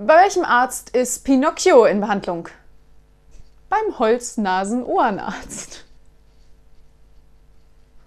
Bei welchem Arzt ist Pinocchio in Behandlung? Beim Holz-Nasen-Ohrenarzt.